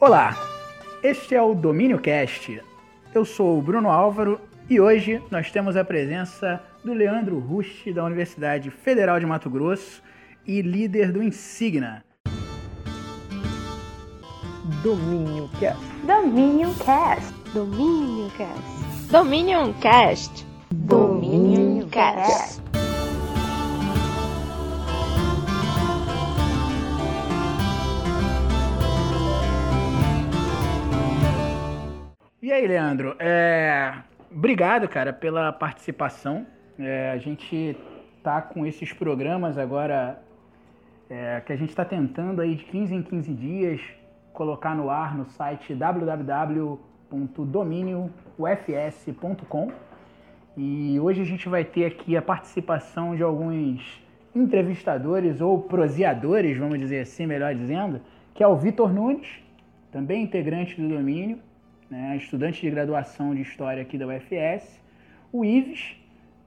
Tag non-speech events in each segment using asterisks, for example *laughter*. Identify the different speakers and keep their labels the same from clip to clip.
Speaker 1: Olá, este é o Domínio Cast. Eu sou o Bruno Álvaro e hoje nós temos a presença do Leandro Rust, da Universidade Federal de Mato Grosso e líder do Insigna.
Speaker 2: Domínio Cast.
Speaker 3: Domínio Cast.
Speaker 4: Domínio Cast.
Speaker 3: Domínio Cast.
Speaker 4: Domínio Cast.
Speaker 1: E aí, Leandro? É... Obrigado, cara, pela participação. É, a gente tá com esses programas agora é, que a gente está tentando aí de 15 em 15 dias colocar no ar no site www.domínioufs.com. E hoje a gente vai ter aqui a participação de alguns entrevistadores ou proseadores, vamos dizer assim, melhor dizendo, que é o Vitor Nunes, também integrante do domínio, né, estudante de graduação de História aqui da UFS, o Ives,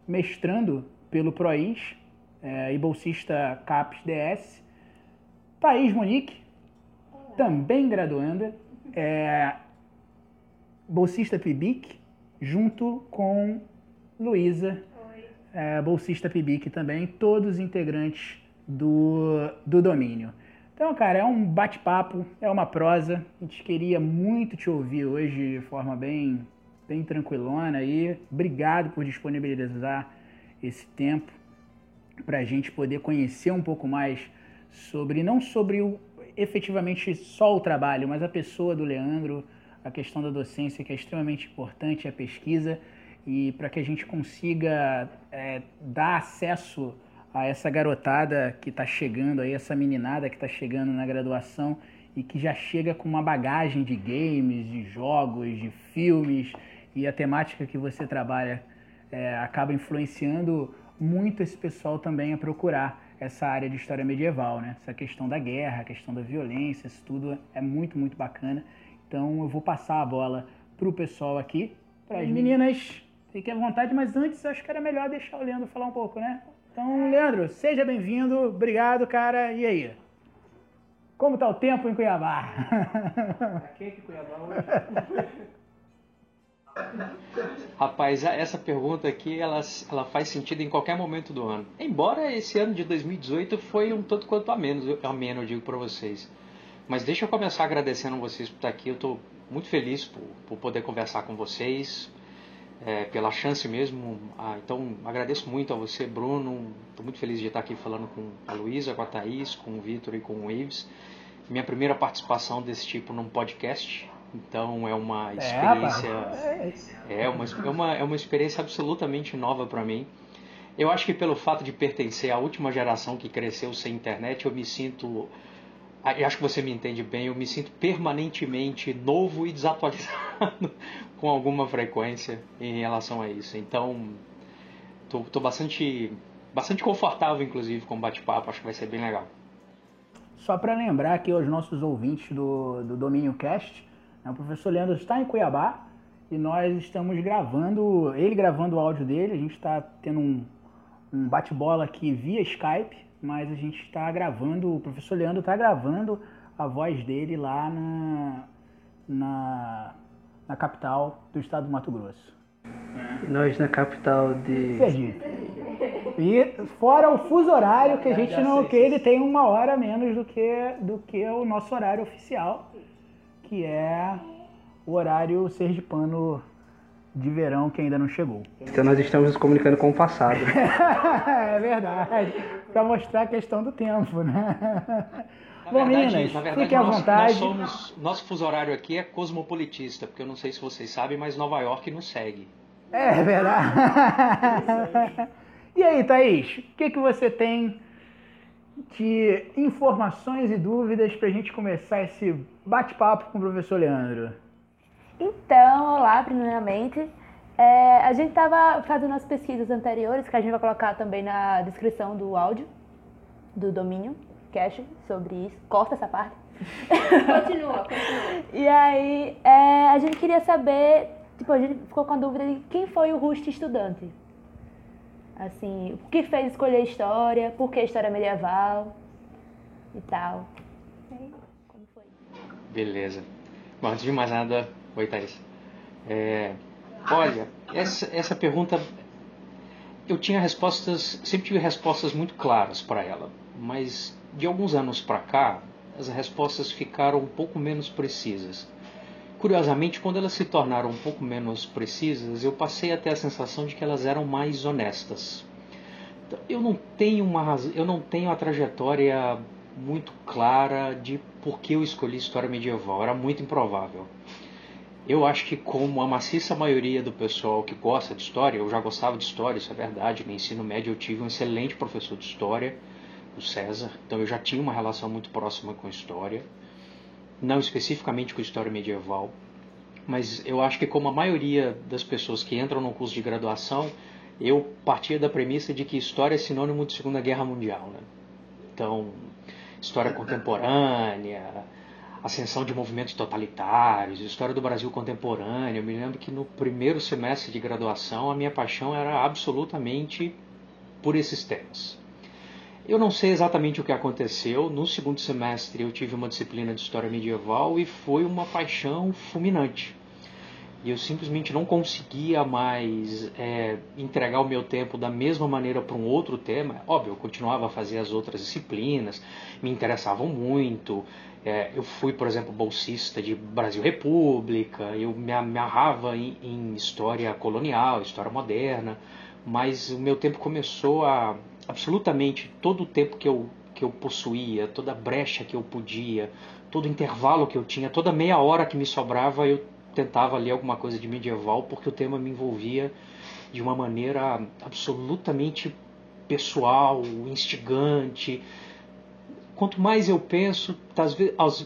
Speaker 1: mestrando pelo PROIS é, e bolsista CAPES DS, Thaís Monique, também graduanda, é, bolsista PIBIC, junto com Luísa, é, bolsista PIBIC também, todos integrantes do, do domínio. Então, cara, é um bate-papo, é uma prosa. A gente queria muito te ouvir hoje de forma bem, bem tranquilona aí. Obrigado por disponibilizar esse tempo para a gente poder conhecer um pouco mais sobre, não sobre o, efetivamente só o trabalho, mas a pessoa do Leandro, a questão da docência que é extremamente importante, a pesquisa, e para que a gente consiga é, dar acesso a essa garotada que está chegando aí, essa meninada que está chegando na graduação e que já chega com uma bagagem de games, de jogos, de filmes e a temática que você trabalha é, acaba influenciando muito esse pessoal também a procurar essa área de história medieval, né? Essa questão da guerra, a questão da violência, isso tudo é muito, muito bacana. Então eu vou passar a bola para o pessoal aqui, para as meninas, fiquem à vontade, mas antes acho que era melhor deixar o Leandro falar um pouco, né? Então, Leandro, seja bem-vindo. Obrigado, cara. E aí? Como tá o tempo em Cuiabá?
Speaker 5: Tá quente Cuiabá hoje. *laughs* Rapaz, essa pergunta aqui ela, ela faz sentido em qualquer momento do ano. Embora esse ano de 2018 foi um tanto quanto a menos, ameno, eu digo para vocês. Mas deixa eu começar agradecendo vocês por estar aqui. Eu estou muito feliz por, por poder conversar com vocês, é, pela chance mesmo. Ah, então, agradeço muito a você, Bruno. Estou muito feliz de estar aqui falando com a Luísa, com a Thaís, com o Vitor e com o Ives. Minha primeira participação desse tipo num podcast. Então é uma experiência é, é, uma, é, uma, é uma experiência absolutamente nova para mim. Eu acho que pelo fato de pertencer à última geração que cresceu sem internet, eu me sinto eu acho que você me entende bem, eu me sinto permanentemente novo e desatualizado *laughs* com alguma frequência em relação a isso. Então, estou bastante, bastante confortável, inclusive, com o bate-papo, acho que vai ser bem legal.
Speaker 1: Só para lembrar aqui aos nossos ouvintes do, do Domínio Cast, né, o professor Leandro está em Cuiabá e nós estamos gravando, ele gravando o áudio dele, a gente está tendo um, um bate-bola aqui via Skype, mas a gente está gravando, o professor Leandro está gravando a voz dele lá na, na, na, capital do estado do Mato Grosso.
Speaker 2: Nós na capital de.
Speaker 1: Sergipe. E fora o fuso horário, que a gente não. que ele tem uma hora menos do que, do que o nosso horário oficial, que é o horário sergipano de verão que ainda não chegou.
Speaker 2: Então nós estamos nos comunicando com o passado. *laughs*
Speaker 1: é verdade. Para mostrar a questão do tempo, né?
Speaker 5: Na Bom, verdade, meninas, na verdade, fiquem à vontade. Nós somos, nosso fuso horário aqui é cosmopolitista, porque eu não sei se vocês sabem, mas Nova York nos segue.
Speaker 1: É verdade. e aí, Thaís, o que, que você tem de informações e dúvidas para a gente começar esse bate-papo com o professor Leandro?
Speaker 3: Então, olá, primeiramente. É, a gente estava fazendo as pesquisas anteriores, que a gente vai colocar também na descrição do áudio, do domínio, cache, sobre isso. Corta essa parte.
Speaker 4: Continua, continua. *laughs*
Speaker 3: E aí, é, a gente queria saber, tipo, a gente ficou com a dúvida de quem foi o Rust estudante. Assim, o que fez escolher história, por que história medieval e tal.
Speaker 5: Beleza. Bom, antes de mais nada, oi Thaís. É, olha, essa, essa pergunta eu tinha respostas, sempre tive respostas muito claras para ela, mas de alguns anos para cá as respostas ficaram um pouco menos precisas. Curiosamente, quando elas se tornaram um pouco menos precisas, eu passei a ter a sensação de que elas eram mais honestas. Eu não tenho uma eu não tenho a trajetória muito clara de por que eu escolhi história medieval, era muito improvável. Eu acho que como a maciça maioria do pessoal que gosta de história, eu já gostava de história, isso é verdade, no ensino médio eu tive um excelente professor de história, o César, então eu já tinha uma relação muito próxima com história, não especificamente com história medieval, mas eu acho que como a maioria das pessoas que entram no curso de graduação, eu partia da premissa de que história é sinônimo de Segunda Guerra Mundial, né? Então, história contemporânea, ascensão de movimentos totalitários, história do Brasil contemporâneo. Eu me lembro que no primeiro semestre de graduação a minha paixão era absolutamente por esses temas. Eu não sei exatamente o que aconteceu. No segundo semestre eu tive uma disciplina de história medieval e foi uma paixão fulminante. E eu simplesmente não conseguia mais é, entregar o meu tempo da mesma maneira para um outro tema. Óbvio, eu continuava a fazer as outras disciplinas, me interessavam muito. É, eu fui, por exemplo, bolsista de Brasil República, eu me amarrava em, em história colonial, história moderna, mas o meu tempo começou a absolutamente todo o tempo que eu, que eu possuía, toda brecha que eu podia, todo intervalo que eu tinha, toda meia hora que me sobrava, eu tentava ler alguma coisa de medieval porque o tema me envolvia de uma maneira absolutamente pessoal, instigante. Quanto mais eu penso,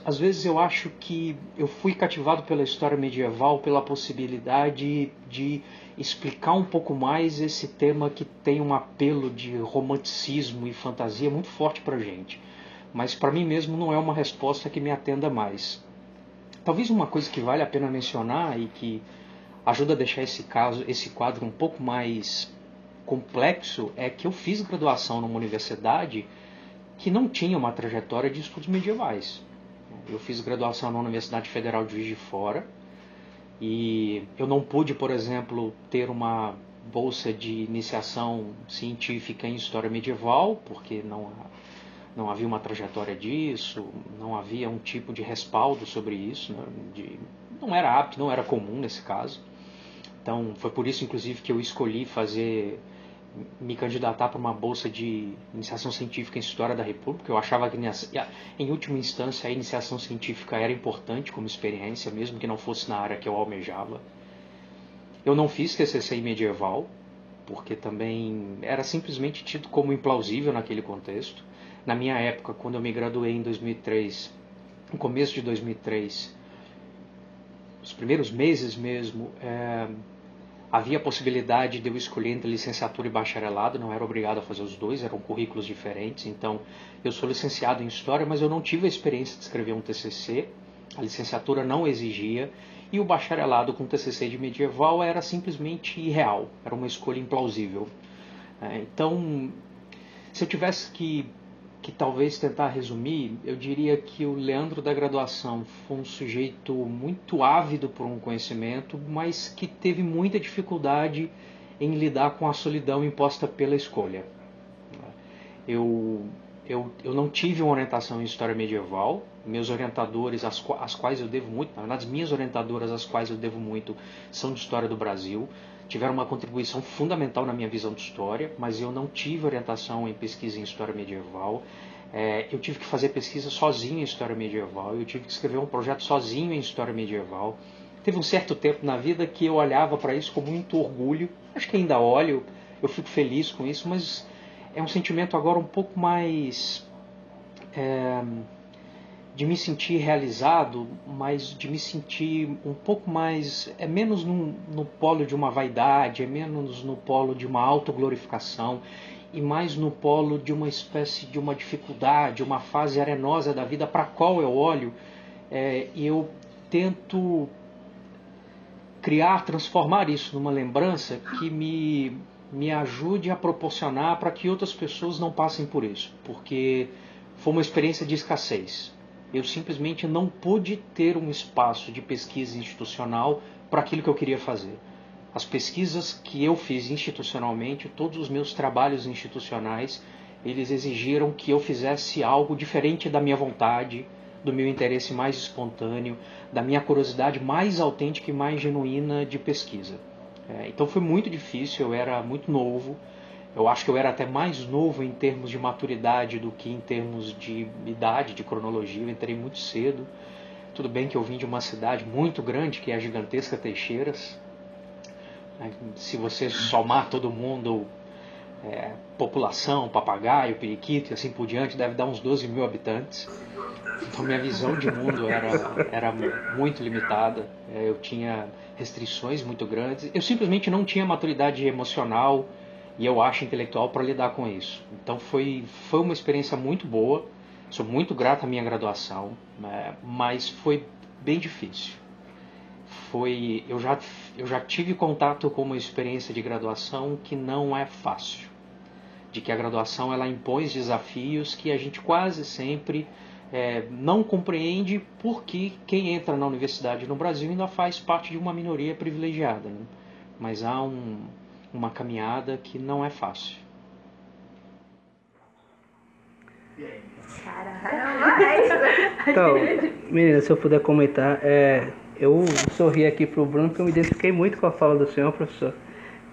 Speaker 5: às vezes eu acho que eu fui cativado pela história medieval, pela possibilidade de explicar um pouco mais esse tema que tem um apelo de romanticismo e fantasia muito forte para gente. Mas para mim mesmo não é uma resposta que me atenda mais. Talvez uma coisa que vale a pena mencionar e que ajuda a deixar esse caso, esse quadro um pouco mais complexo é que eu fiz graduação numa universidade que não tinha uma trajetória de estudos medievais. Eu fiz graduação na Universidade Federal de Juiz de Fora e eu não pude, por exemplo, ter uma bolsa de iniciação científica em história medieval, porque não não havia uma trajetória disso, não havia um tipo de respaldo sobre isso, né? de, não era apto, não era comum nesse caso. Então foi por isso, inclusive, que eu escolhi fazer, me candidatar para uma bolsa de iniciação científica em História da República. Eu achava que, em última instância, a iniciação científica era importante como experiência, mesmo que não fosse na área que eu almejava. Eu não fiz TCC medieval, porque também era simplesmente tido como implausível naquele contexto na minha época, quando eu me graduei em 2003, no começo de 2003, os primeiros meses mesmo, é, havia a possibilidade de eu escolher entre licenciatura e bacharelado, não era obrigado a fazer os dois, eram currículos diferentes. Então, eu sou licenciado em História, mas eu não tive a experiência de escrever um TCC, a licenciatura não exigia, e o bacharelado com TCC de medieval era simplesmente irreal, era uma escolha implausível. É, então, se eu tivesse que que talvez tentar resumir, eu diria que o Leandro da graduação foi um sujeito muito ávido por um conhecimento, mas que teve muita dificuldade em lidar com a solidão imposta pela escolha. Eu, eu, eu não tive uma orientação em história medieval, meus orientadores, as, as quais eu devo muito, na verdade, as minhas orientadoras, as quais eu devo muito, são de história do Brasil tiveram uma contribuição fundamental na minha visão de história, mas eu não tive orientação em pesquisa em história medieval. É, eu tive que fazer pesquisa sozinho em história medieval, eu tive que escrever um projeto sozinho em história medieval. Teve um certo tempo na vida que eu olhava para isso com muito orgulho, acho que ainda olho, eu fico feliz com isso, mas é um sentimento agora um pouco mais. É, de me sentir realizado, mas de me sentir um pouco mais. é menos no, no polo de uma vaidade, é menos no polo de uma autoglorificação e mais no polo de uma espécie de uma dificuldade, uma fase arenosa da vida para a qual eu olho é, e eu tento criar, transformar isso numa lembrança que me, me ajude a proporcionar para que outras pessoas não passem por isso, porque foi uma experiência de escassez eu simplesmente não pude ter um espaço de pesquisa institucional para aquilo que eu queria fazer. As pesquisas que eu fiz institucionalmente, todos os meus trabalhos institucionais, eles exigiram que eu fizesse algo diferente da minha vontade, do meu interesse mais espontâneo, da minha curiosidade mais autêntica e mais genuína de pesquisa. É, então foi muito difícil, eu era muito novo, eu acho que eu era até mais novo em termos de maturidade do que em termos de idade, de cronologia. Eu entrei muito cedo. Tudo bem que eu vim de uma cidade muito grande, que é a gigantesca Teixeiras. Se você somar todo mundo, é, população, papagaio, periquito e assim por diante, deve dar uns 12 mil habitantes. Então minha visão de mundo era, era muito limitada. É, eu tinha restrições muito grandes. Eu simplesmente não tinha maturidade emocional e eu acho intelectual para lidar com isso. Então foi, foi uma experiência muito boa, sou muito grato à minha graduação, né, mas foi bem difícil. Foi, eu, já, eu já tive contato com uma experiência de graduação que não é fácil, de que a graduação ela impõe desafios que a gente quase sempre é, não compreende porque quem entra na universidade no Brasil ainda faz parte de uma minoria privilegiada. Né? Mas há um, uma caminhada que não é fácil.
Speaker 2: Então, menina, se eu puder comentar, é, eu sorri aqui pro Bruno porque eu me identifiquei muito com a fala do senhor, professor.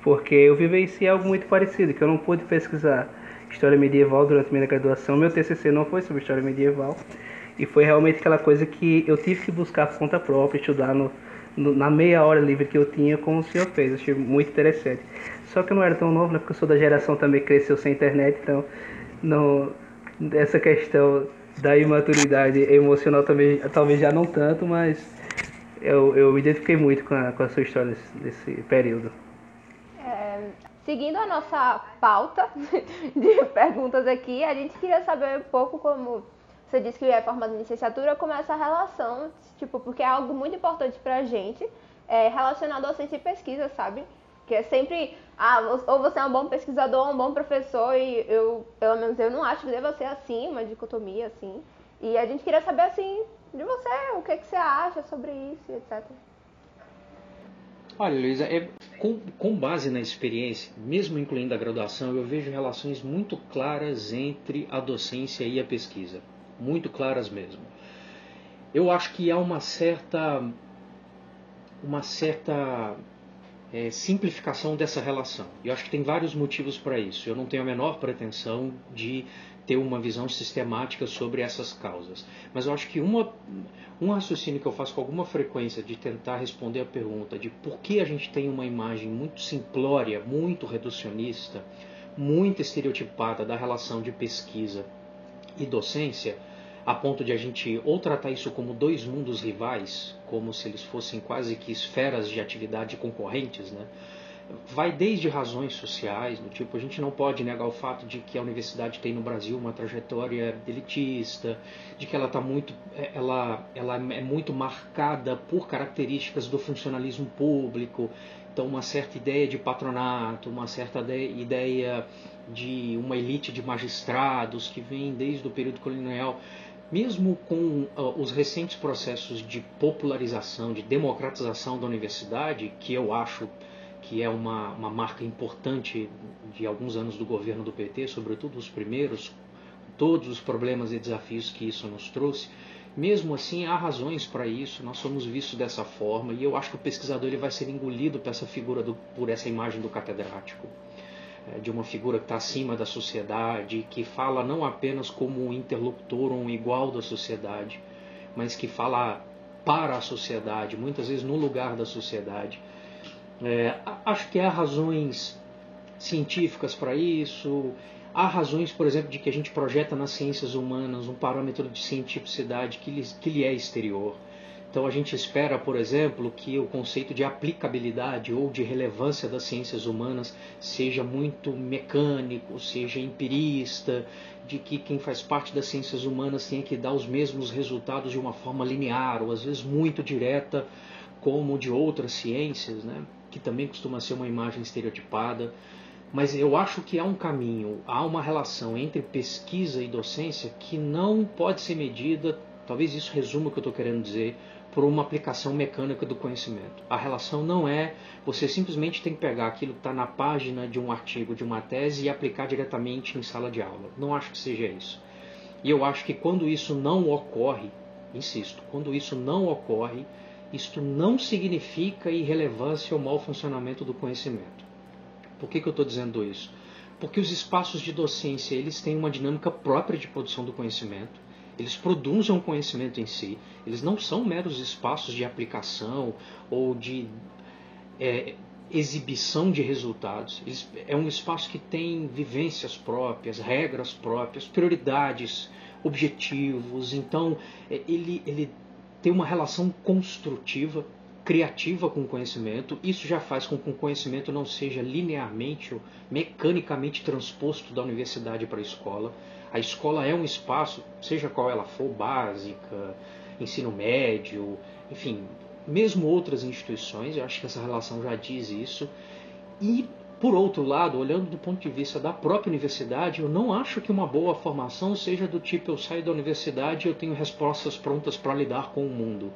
Speaker 2: Porque eu vivenciei algo muito parecido, que eu não pude pesquisar história medieval durante minha graduação. Meu TCC não foi sobre história medieval. E foi realmente aquela coisa que eu tive que buscar por conta própria, estudar no, no, na meia hora livre que eu tinha, como o senhor fez. Achei muito interessante. Só que eu não era tão novo, né? Porque eu sou da geração também que cresceu sem internet, então não, essa questão da imaturidade emocional também, talvez já não tanto, mas eu, eu me identifiquei muito com a, com a sua história desse período.
Speaker 4: É, seguindo a nossa pauta *laughs* de perguntas aqui, a gente queria saber um pouco como você disse que é formado em licenciatura, como é essa relação, tipo, porque é algo muito importante pra gente, é, relacionado à ciência e pesquisa, sabe? Que é sempre, ah, ou você é um bom pesquisador ou um bom professor, e eu, pelo menos eu não acho que deva ser assim, uma dicotomia assim. E a gente queria saber, assim, de você, o que, que você acha sobre isso, etc.
Speaker 5: Olha, Luísa, é, com, com, base na experiência, mesmo incluindo a graduação, eu vejo relações muito claras entre a docência e a pesquisa. Muito claras mesmo. Eu acho que há uma certa. uma certa é, simplificação dessa relação. E eu acho que tem vários motivos para isso. Eu não tenho a menor pretensão de ter uma visão sistemática sobre essas causas. Mas eu acho que uma, um raciocínio que eu faço com alguma frequência de tentar responder a pergunta de por que a gente tem uma imagem muito simplória, muito reducionista, muito estereotipada da relação de pesquisa e docência, a ponto de a gente ou tratar isso como dois mundos rivais, como se eles fossem quase que esferas de atividade concorrentes, né? vai desde razões sociais, do tipo, a gente não pode negar o fato de que a universidade tem no Brasil uma trajetória elitista, de que ela tá muito, é, ela, ela é muito marcada por características do funcionalismo público, então uma certa ideia de patronato, uma certa ideia de uma elite de magistrados que vem desde o período colonial mesmo com uh, os recentes processos de popularização, de democratização da universidade, que eu acho que é uma, uma marca importante de alguns anos do governo do PT, sobretudo os primeiros, todos os problemas e desafios que isso nos trouxe, mesmo assim há razões para isso, nós somos vistos dessa forma e eu acho que o pesquisador ele vai ser engolido por essa figura, do, por essa imagem do catedrático. É, de uma figura que está acima da sociedade, que fala não apenas como um interlocutor ou um igual da sociedade, mas que fala para a sociedade, muitas vezes no lugar da sociedade. É, acho que há razões científicas para isso, há razões, por exemplo, de que a gente projeta nas ciências humanas um parâmetro de cientificidade que lhe, que lhe é exterior. Então a gente espera, por exemplo, que o conceito de aplicabilidade ou de relevância das ciências humanas seja muito mecânico, seja empirista, de que quem faz parte das ciências humanas tenha que dar os mesmos resultados de uma forma linear ou às vezes muito direta, como de outras ciências, né? que também costuma ser uma imagem estereotipada. Mas eu acho que há um caminho, há uma relação entre pesquisa e docência que não pode ser medida talvez isso resuma o que eu estou querendo dizer por uma aplicação mecânica do conhecimento. A relação não é você simplesmente tem que pegar aquilo que está na página de um artigo, de uma tese e aplicar diretamente em sala de aula. Não acho que seja isso. E eu acho que quando isso não ocorre, insisto, quando isso não ocorre, isto não significa irrelevância ou mau funcionamento do conhecimento. Por que, que eu estou dizendo isso? Porque os espaços de docência eles têm uma dinâmica própria de produção do conhecimento eles produzem um conhecimento em si. Eles não são meros espaços de aplicação ou de é, exibição de resultados. Eles, é um espaço que tem vivências próprias, regras próprias, prioridades, objetivos. Então, é, ele, ele tem uma relação construtiva, criativa com o conhecimento. Isso já faz com que o conhecimento não seja linearmente ou mecanicamente transposto da universidade para a escola a escola é um espaço, seja qual ela for, básica, ensino médio, enfim, mesmo outras instituições, eu acho que essa relação já diz isso. E, por outro lado, olhando do ponto de vista da própria universidade, eu não acho que uma boa formação seja do tipo eu saio da universidade e eu tenho respostas prontas para lidar com o mundo.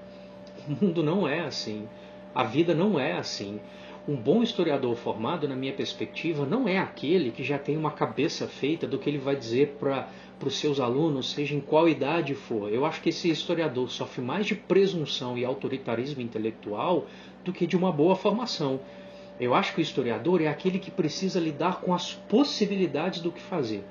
Speaker 5: O mundo não é assim. A vida não é assim. Um bom historiador formado, na minha perspectiva, não é aquele que já tem uma cabeça feita do que ele vai dizer para os seus alunos, seja em qual idade for. Eu acho que esse historiador sofre mais de presunção e autoritarismo intelectual do que de uma boa formação. Eu acho que o historiador é aquele que precisa lidar com as possibilidades do que fazer.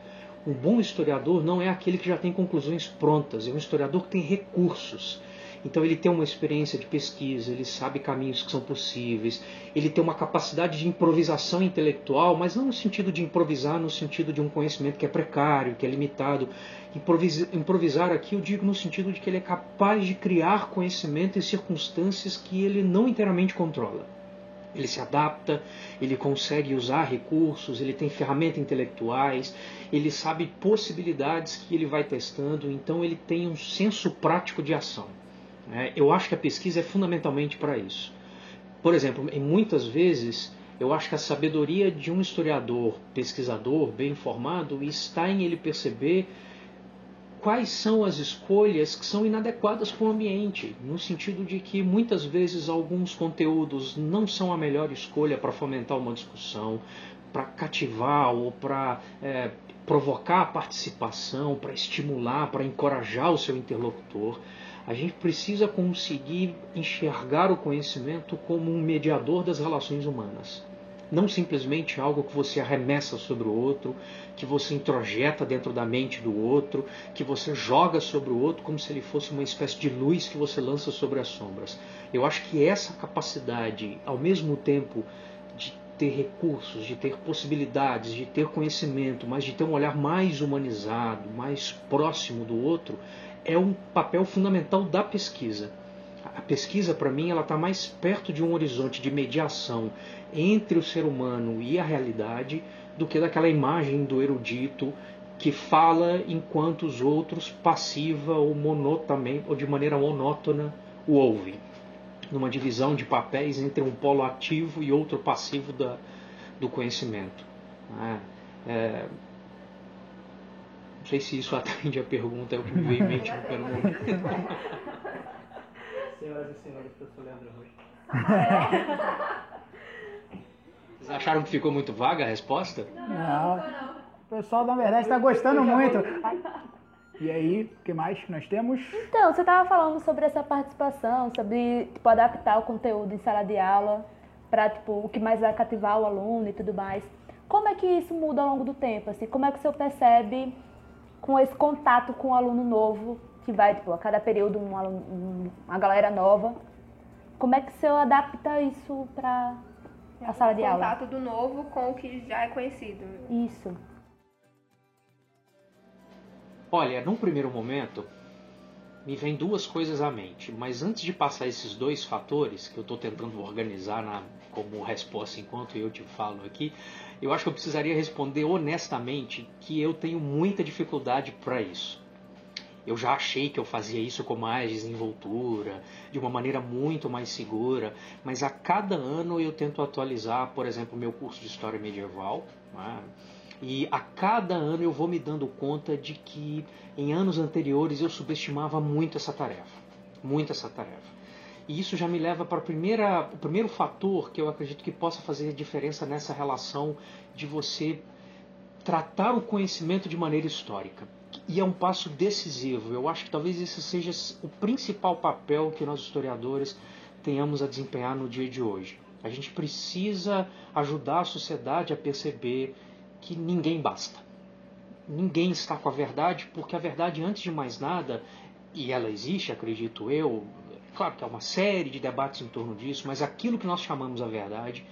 Speaker 5: Um bom historiador não é aquele que já tem conclusões prontas, é um historiador que tem recursos. Então ele tem uma experiência de pesquisa, ele sabe caminhos que são possíveis, ele tem uma capacidade de improvisação intelectual, mas não no sentido de improvisar no sentido de um conhecimento que é precário, que é limitado. Improvisar aqui eu digo no sentido de que ele é capaz de criar conhecimento em circunstâncias que ele não inteiramente controla. Ele se adapta, ele consegue usar recursos, ele tem ferramentas intelectuais, ele sabe possibilidades que ele vai testando, então ele tem um senso prático de ação. É, eu acho que a pesquisa é fundamentalmente para isso. Por exemplo, em muitas vezes eu acho que a sabedoria de um historiador, pesquisador, bem informado, está em ele perceber quais são as escolhas que são inadequadas para o ambiente, no sentido de que muitas vezes alguns conteúdos não são a melhor escolha para fomentar uma discussão, para cativar ou para é, provocar a participação, para estimular, para encorajar o seu interlocutor. A gente precisa conseguir enxergar o conhecimento como um mediador das relações humanas. Não simplesmente algo que você arremessa sobre o outro, que você introjeta dentro da mente do outro, que você joga sobre o outro como se ele fosse uma espécie de luz que você lança sobre as sombras. Eu acho que essa capacidade, ao mesmo tempo de ter recursos, de ter possibilidades, de ter conhecimento, mas de ter um olhar mais humanizado, mais próximo do outro, é um papel fundamental da pesquisa. A pesquisa, para mim, ela está mais perto de um horizonte de mediação entre o ser humano e a realidade do que daquela imagem do erudito que fala enquanto os outros, passiva ou monotamente ou de maneira monótona, o ouvem. Numa divisão de papéis entre um polo ativo e outro passivo da, do conhecimento. É, é, não sei se isso atende a pergunta, é o que me veio em mente no primeiro momento. *laughs*
Speaker 2: Senhoras e senhores, professor Leandro Rocha.
Speaker 5: Vocês acharam que ficou muito vaga a resposta?
Speaker 1: Não. O pessoal, na verdade, está gostando muito. E aí, o que mais que nós temos?
Speaker 3: Então, você estava falando sobre essa participação, sobre tipo, adaptar o conteúdo em sala de aula para tipo, o que mais vai cativar o aluno e tudo mais. Como é que isso muda ao longo do tempo? Assim, como é que o senhor percebe com esse contato com o um aluno novo, que vai, tipo, a cada período um aluno, uma galera nova. Como é que você adapta isso para a sala de aula?
Speaker 4: O contato do novo com o que já é conhecido.
Speaker 3: Isso.
Speaker 5: Olha, num primeiro momento, me vem duas coisas à mente, mas antes de passar esses dois fatores que eu estou tentando organizar na, como resposta enquanto eu te falo aqui, eu acho que eu precisaria responder honestamente que eu tenho muita dificuldade para isso. Eu já achei que eu fazia isso com mais desenvoltura, de uma maneira muito mais segura, mas a cada ano eu tento atualizar, por exemplo, meu curso de História Medieval. Né? E a cada ano eu vou me dando conta de que em anos anteriores eu subestimava muito essa tarefa. Muito essa tarefa. E isso já me leva para primeira, o primeiro fator que eu acredito que possa fazer diferença nessa relação de você tratar o conhecimento de maneira histórica. E é um passo decisivo. Eu acho que talvez esse seja o principal papel que nós historiadores tenhamos a desempenhar no dia de hoje. A gente precisa ajudar a sociedade a perceber que ninguém basta. Ninguém está com a verdade, porque a verdade, antes de mais nada, e ela existe, acredito eu, claro que há uma série de debates em torno disso, mas aquilo que nós chamamos a verdade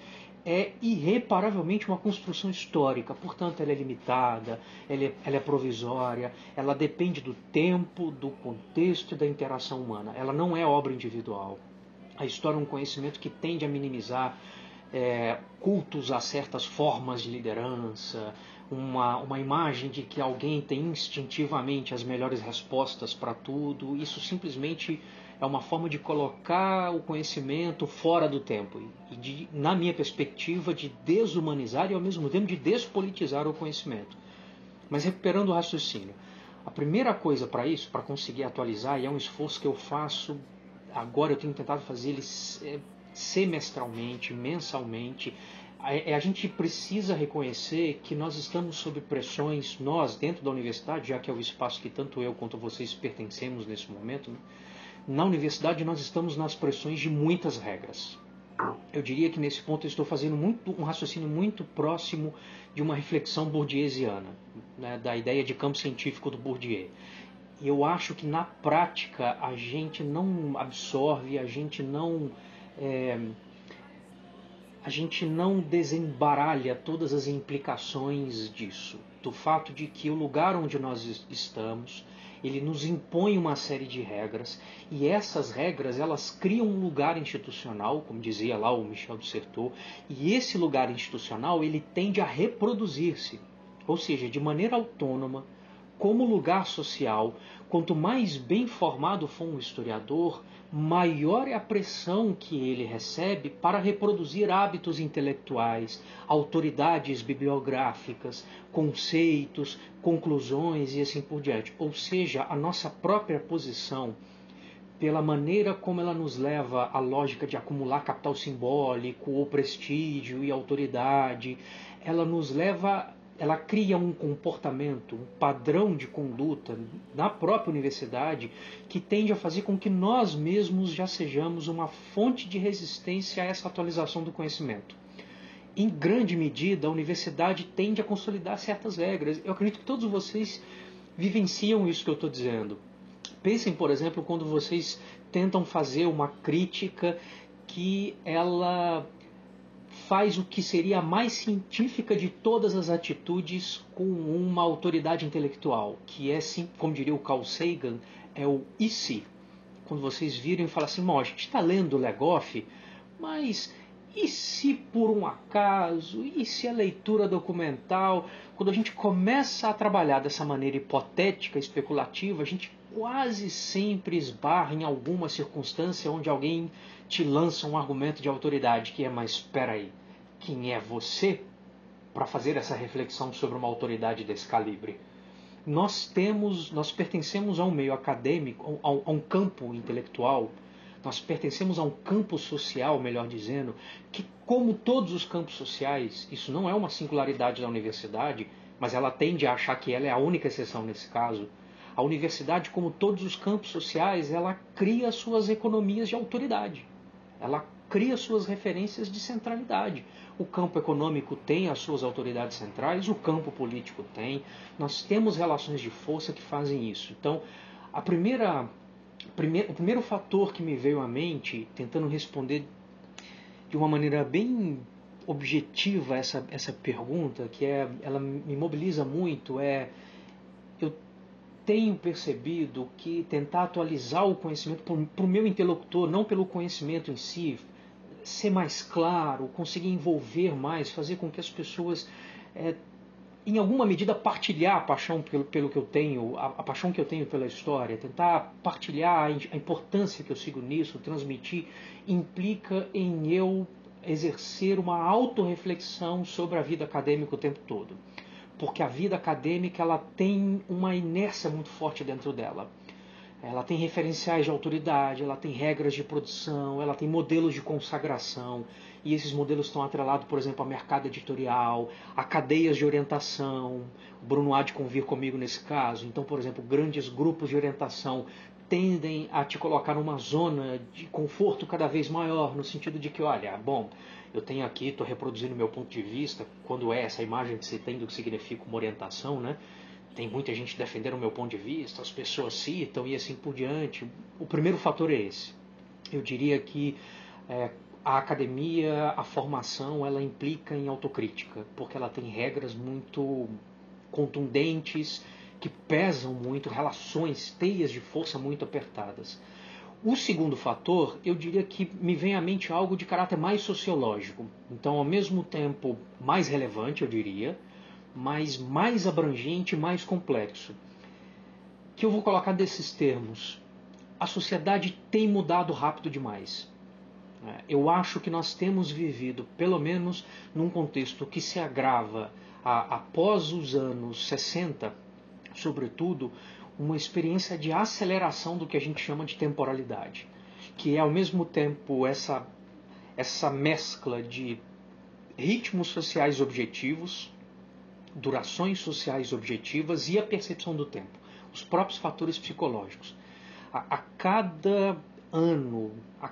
Speaker 5: é irreparavelmente uma construção histórica, portanto ela é limitada, ela é, ela é, provisória, ela depende do tempo, do contexto e da interação humana. Ela não é obra individual. A história é um conhecimento que tende a minimizar é, cultos a certas formas de liderança, uma, uma imagem de que alguém tem instintivamente as melhores respostas para tudo. Isso simplesmente é uma forma de colocar o conhecimento fora do tempo e, de, na minha perspectiva, de desumanizar e ao mesmo tempo de despolitizar o conhecimento. Mas recuperando o raciocínio, a primeira coisa para isso, para conseguir atualizar, e é um esforço que eu faço agora, eu tenho tentado fazer ele é, semestralmente, mensalmente, é, a gente precisa reconhecer que nós estamos sob pressões, nós dentro da universidade, já que é o espaço que tanto eu quanto vocês pertencemos nesse momento, né? Na universidade nós estamos nas pressões de muitas regras. Eu diria que nesse ponto eu estou fazendo muito, um raciocínio muito próximo de uma reflexão bourdieusiana, né, da ideia de campo científico do Bourdieu. E eu acho que na prática a gente não absorve, a gente não é, a gente não desembaralha todas as implicações disso, do fato de que o lugar onde nós estamos ele nos impõe uma série de regras e essas regras elas criam um lugar institucional, como dizia lá o Michel Certeau, e esse lugar institucional ele tende a reproduzir-se, ou seja, de maneira autônoma, como lugar social, quanto mais bem formado for um historiador, maior é a pressão que ele recebe para reproduzir hábitos intelectuais, autoridades bibliográficas, conceitos, conclusões e assim por diante. Ou seja, a nossa própria posição, pela maneira como ela nos leva à lógica de acumular capital simbólico, ou prestígio e autoridade, ela nos leva ela cria um comportamento, um padrão de conduta na própria universidade que tende a fazer com que nós mesmos já sejamos uma fonte de resistência a essa atualização do conhecimento. Em grande medida, a universidade tende a consolidar certas regras. Eu acredito que todos vocês vivenciam isso que eu estou dizendo. Pensem, por exemplo, quando vocês tentam fazer uma crítica que ela faz o que seria a mais científica de todas as atitudes com uma autoridade intelectual, que é, como diria o Carl Sagan, é o e se. Quando vocês viram e falam assim, a gente está lendo Legoff, mas e se por um acaso? E se a leitura documental? Quando a gente começa a trabalhar dessa maneira hipotética, especulativa, a gente quase sempre esbarra em alguma circunstância onde alguém te lança um argumento de autoridade que é, mas espera aí, quem é você para fazer essa reflexão sobre uma autoridade desse calibre? Nós temos, nós pertencemos a um meio acadêmico, a um, a um campo intelectual nós pertencemos a um campo social, melhor dizendo, que, como todos os campos sociais, isso não é uma singularidade da universidade, mas ela tende a achar que ela é a única exceção nesse caso. A universidade, como todos os campos sociais, ela cria suas economias de autoridade. Ela cria suas referências de centralidade. O campo econômico tem as suas autoridades centrais, o campo político tem. Nós temos relações de força que fazem isso. Então, a primeira primeiro, o primeiro fator que me veio à mente, tentando responder de uma maneira bem objetiva essa, essa pergunta, que é, ela me mobiliza muito, é tenho percebido que tentar atualizar o conhecimento para o meu interlocutor, não pelo conhecimento em si, ser mais claro, conseguir envolver mais, fazer com que as pessoas é, em alguma medida, partilhar a paixão pelo, pelo que eu tenho, a, a, paixão que eu tenho pela história, tentar partilhar a, importância que eu sigo nisso, transmitir, implica em eu exercer uma autorreflexão sobre a vida acadêmica o tempo todo. Porque a vida acadêmica ela tem uma inércia muito forte dentro dela. Ela tem referenciais de autoridade, ela tem regras de produção, ela tem modelos de consagração, e esses modelos estão atrelados, por exemplo, ao mercado editorial, a cadeias de orientação. O Bruno há de convir comigo nesse caso. Então, por exemplo, grandes grupos de orientação tendem a te colocar numa zona de conforto cada vez maior, no sentido de que, olha, bom, eu tenho aqui, estou reproduzindo meu ponto de vista, quando é essa imagem que você tem do que significa uma orientação, né? tem muita gente defendendo o meu ponto de vista, as pessoas citam e assim por diante. O primeiro fator é esse. Eu diria que é, a academia, a formação, ela implica em autocrítica, porque ela tem regras muito contundentes, que pesam muito, relações, teias de força muito apertadas. O segundo fator, eu diria que me vem à mente algo de caráter mais sociológico. Então, ao mesmo tempo, mais relevante, eu diria, mas mais abrangente, mais complexo. Que eu vou colocar desses termos. A sociedade tem mudado rápido demais. É, eu acho que nós temos vivido, pelo menos num contexto que se agrava após os anos 60, sobretudo, uma experiência de aceleração do que a gente chama de temporalidade, que é ao mesmo tempo essa, essa mescla de ritmos sociais objetivos, durações sociais objetivas e a percepção do tempo, os próprios fatores psicológicos. A, a cada ano, a,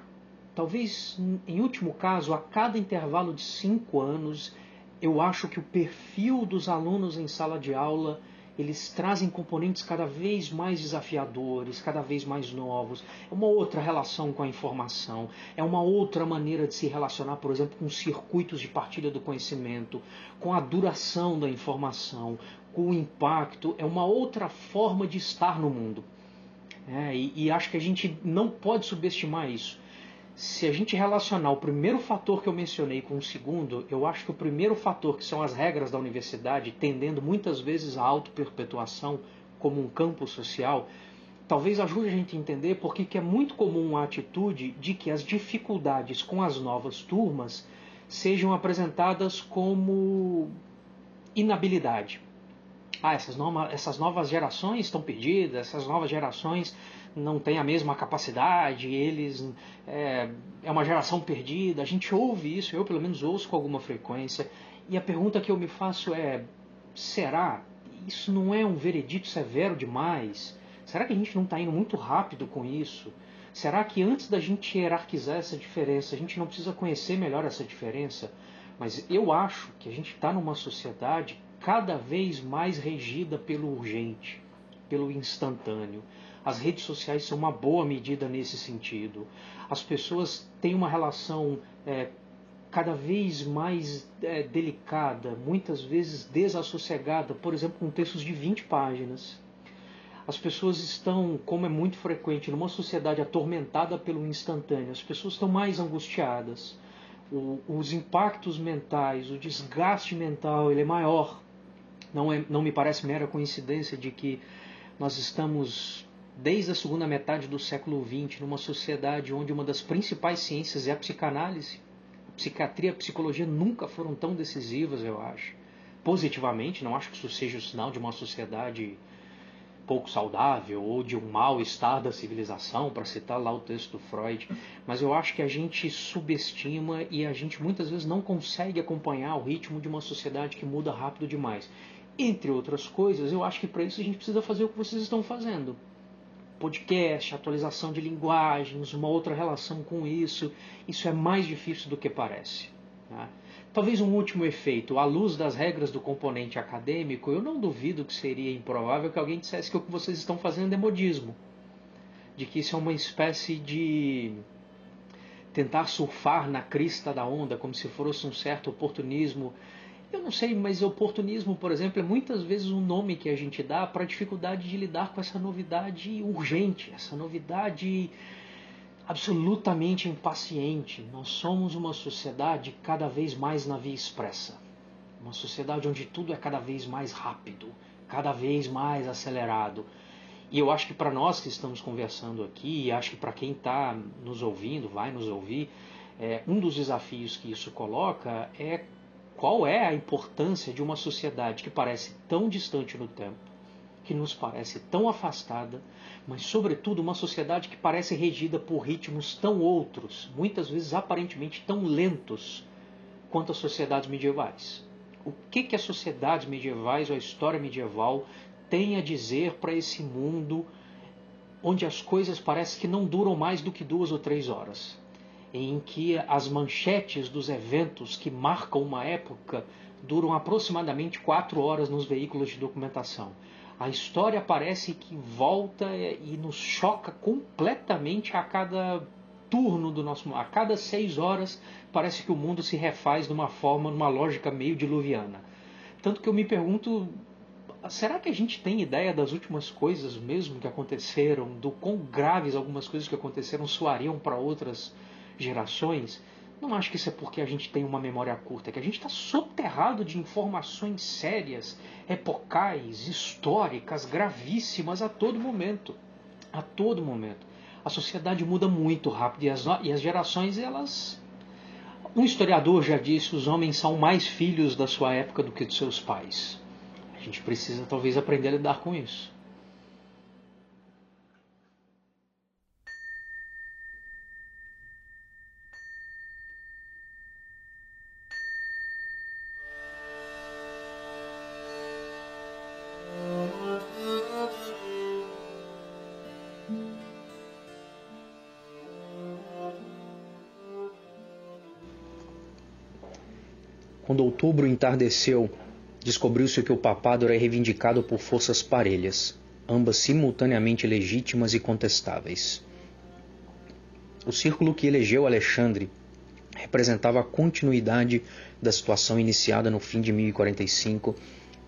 Speaker 5: talvez em último caso, a cada intervalo de cinco anos, eu acho que o perfil dos alunos em sala de aula eles trazem componentes cada vez mais desafiadores, cada vez mais novos. É uma outra relação com a informação, é uma outra maneira de se relacionar, por exemplo, com circuitos de partilha do conhecimento, com a duração da informação, com o impacto. É uma outra forma de estar no mundo. É, e, e acho que a gente não pode subestimar isso se a gente relacionar o primeiro fator que eu mencionei com o segundo, eu acho que o primeiro fator, que são as regras da universidade, tendendo muitas vezes à auto-perpetuação como um campo social, talvez ajude a gente a entender porque que é muito comum a atitude de que as dificuldades com as novas turmas sejam apresentadas como inabilidade. Ah, essas, essas novas gerações estão perdidas, essas novas gerações não têm a mesma capacidade, eles é, é uma geração perdida. A gente ouve isso, eu pelo menos ouço com alguma frequência. E a pergunta que eu me faço é: será? Isso não é um veredito severo demais? Será que a gente não está indo muito rápido com isso? Será que antes da gente hierarquizar essa diferença, a gente não precisa conhecer melhor essa diferença? Mas eu acho que a gente está numa sociedade cada vez mais regida pelo urgente, pelo instantâneo. As redes sociais são uma boa medida nesse sentido. As pessoas têm uma relação é, cada vez mais é, delicada, muitas vezes desassossegada, por exemplo, com textos de 20 páginas. As pessoas estão, como é muito frequente, numa sociedade atormentada pelo instantâneo, as pessoas estão mais angustiadas. O, os impactos mentais, o desgaste mental, ele é maior. Não, é, não me parece mera coincidência de que nós estamos desde a segunda metade do século XX, numa sociedade onde uma das principais ciências é a psicanálise. A psiquiatria e a psicologia nunca foram tão decisivas, eu acho. Positivamente, não acho que isso seja o sinal de uma sociedade pouco saudável ou de um mal-estar da civilização, para citar lá o texto do Freud, mas eu acho que a gente subestima e a gente muitas vezes não consegue acompanhar o ritmo de uma sociedade que muda rápido demais. Entre outras coisas, eu acho que para isso a gente precisa fazer o que vocês estão fazendo podcast, atualização de linguagens, uma outra relação com isso, isso é mais difícil do que parece. Né? Talvez um último efeito, à luz das regras do componente acadêmico, eu não duvido que seria improvável que alguém dissesse que o que vocês estão fazendo é modismo, de que isso é uma espécie de tentar surfar na crista da onda, como se fosse um certo oportunismo eu não sei, mas oportunismo, por exemplo, é muitas vezes um nome que a gente dá para a dificuldade de lidar com essa novidade urgente, essa novidade absolutamente impaciente. Nós somos uma sociedade cada vez mais na via expressa. Uma sociedade onde tudo é cada vez mais rápido, cada vez mais acelerado. E eu acho que para nós que estamos conversando aqui, e acho que para quem está nos ouvindo, vai nos ouvir, é, um dos desafios que isso coloca é
Speaker 6: qual é a importância de uma sociedade que parece tão distante no tempo, que nos parece tão afastada, mas, sobretudo, uma sociedade que parece regida por ritmos tão outros, muitas vezes aparentemente tão lentos quanto as sociedades medievais. O que, que as sociedades medievais ou a história medieval tem a dizer para esse mundo onde as coisas parecem que não duram mais do que duas ou três horas? Em que as manchetes dos eventos que marcam uma época duram aproximadamente quatro horas nos veículos de documentação. A história parece que volta e nos choca completamente a cada turno do nosso a cada seis horas parece que o mundo se refaz de uma forma numa lógica meio diluviana. Tanto que eu me pergunto será que a gente tem ideia das últimas coisas mesmo que aconteceram do quão graves algumas coisas que aconteceram soariam para outras gerações não acho que isso é porque a gente tem uma memória curta, é que a gente está soterrado de informações sérias, epocais, históricas, gravíssimas a todo momento. A todo momento. A sociedade muda muito rápido e as, e as gerações, elas. Um historiador já disse: os homens são mais filhos da sua época do que dos seus pais. A gente precisa talvez aprender a lidar com isso.
Speaker 5: Outubro entardeceu, descobriu-se que o papado era reivindicado por forças parelhas, ambas simultaneamente legítimas e contestáveis. O círculo que elegeu Alexandre representava a continuidade da situação iniciada no fim de 1045,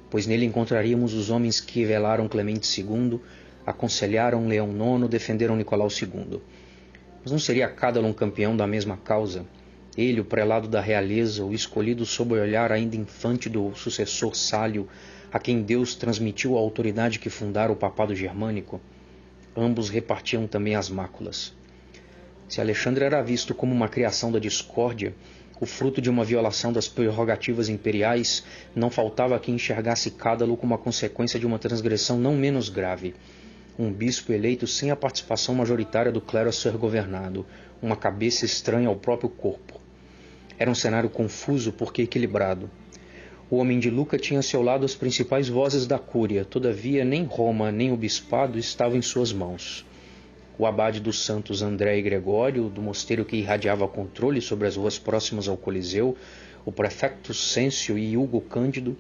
Speaker 5: pois nele encontraríamos os homens que velaram Clemente II, aconselharam Leão IX, defenderam Nicolau II. Mas não seria Cádalo um campeão da mesma causa? Ele, o prelado da realeza, o escolhido sob o olhar ainda infante do sucessor Sálio, a quem Deus transmitiu a autoridade que fundara o papado germânico, ambos repartiam também as máculas. Se Alexandre era visto como uma criação da discórdia, o fruto de uma violação das prerrogativas imperiais, não faltava quem enxergasse Cádalo como a consequência de uma transgressão não menos grave. Um bispo eleito sem a participação majoritária do clero a ser governado, uma cabeça estranha ao próprio corpo. Era um cenário confuso porque equilibrado. O homem de Luca tinha a seu lado as principais vozes da cúria, todavia nem Roma nem o bispado estavam em suas mãos. O abade dos santos André e Gregório, do mosteiro que irradiava controle sobre as ruas próximas ao Coliseu, o prefecto Sêncio e Hugo Cândido,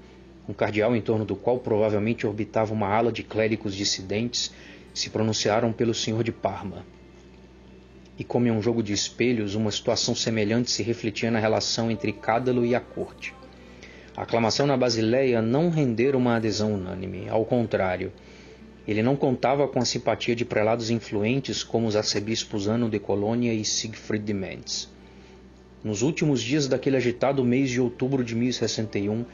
Speaker 5: um cardeal em torno do qual provavelmente orbitava uma ala de clérigos dissidentes, se pronunciaram pelo senhor de Parma e como em um jogo de espelhos, uma situação semelhante se refletia na relação entre Cádalo e a corte. A aclamação na Basileia não rendera uma adesão unânime, ao contrário. Ele não contava com a simpatia de prelados influentes como os arcebispos Ano de Colônia e Siegfried de Mentz. Nos últimos dias daquele agitado mês de outubro de 1061,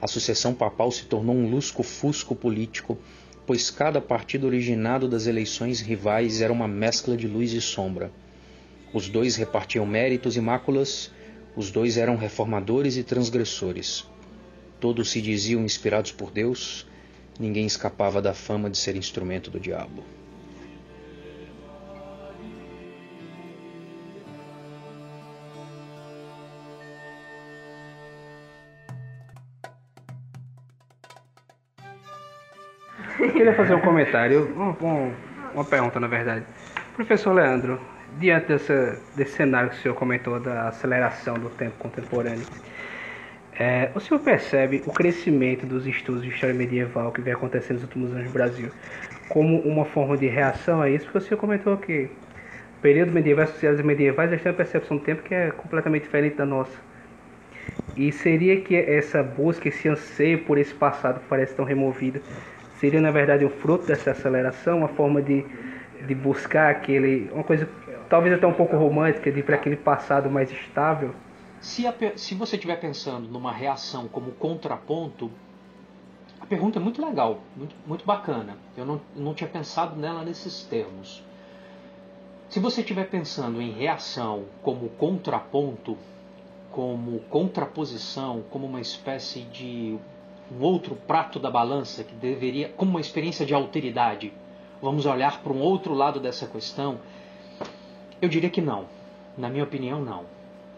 Speaker 5: a sucessão papal se tornou um lusco-fusco político, pois cada partido originado das eleições rivais era uma mescla de luz e sombra. Os dois repartiam méritos e máculas, os dois eram reformadores e transgressores. Todos se diziam inspirados por Deus, ninguém escapava da fama de ser instrumento do diabo.
Speaker 2: Eu queria fazer um comentário, um, um, uma pergunta na verdade. Professor Leandro, diante dessa, desse cenário que o senhor comentou da aceleração do tempo contemporâneo, é, o senhor percebe o crescimento dos estudos de história medieval que vem acontecendo nos últimos anos no Brasil como uma forma de reação a isso? Porque o senhor comentou que o período medieval, as sociedades medievais, eles têm uma percepção do tempo que é completamente diferente da nossa. E seria que essa busca, esse anseio por esse passado parece tão removido, seria na verdade um fruto dessa aceleração, uma forma de, de buscar aquele, uma coisa talvez até um pouco romântica, de ir para aquele passado mais estável.
Speaker 6: Se, a, se você estiver pensando numa reação como contraponto, a pergunta é muito legal, muito, muito bacana. Eu não, não tinha pensado nela nesses termos. Se você estiver pensando em reação como contraponto,
Speaker 5: como contraposição, como uma espécie de um outro prato da balança que deveria, como uma experiência de alteridade. Vamos olhar para um outro lado dessa questão? Eu diria que não. Na minha opinião, não.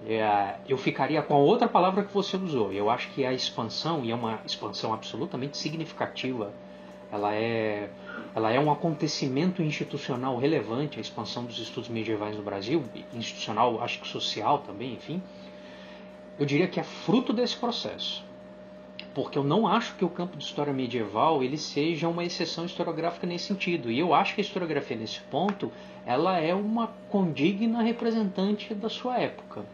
Speaker 5: É, eu ficaria com a outra palavra que você usou. Eu acho que a expansão, e é uma expansão absolutamente significativa, ela é, ela é um acontecimento institucional relevante, a expansão dos estudos medievais no Brasil, institucional, acho que social também, enfim. Eu diria que é fruto desse processo porque eu não acho que o campo de história medieval ele seja uma exceção historiográfica nesse sentido. E eu acho que a historiografia nesse ponto ela é uma condigna representante da sua época.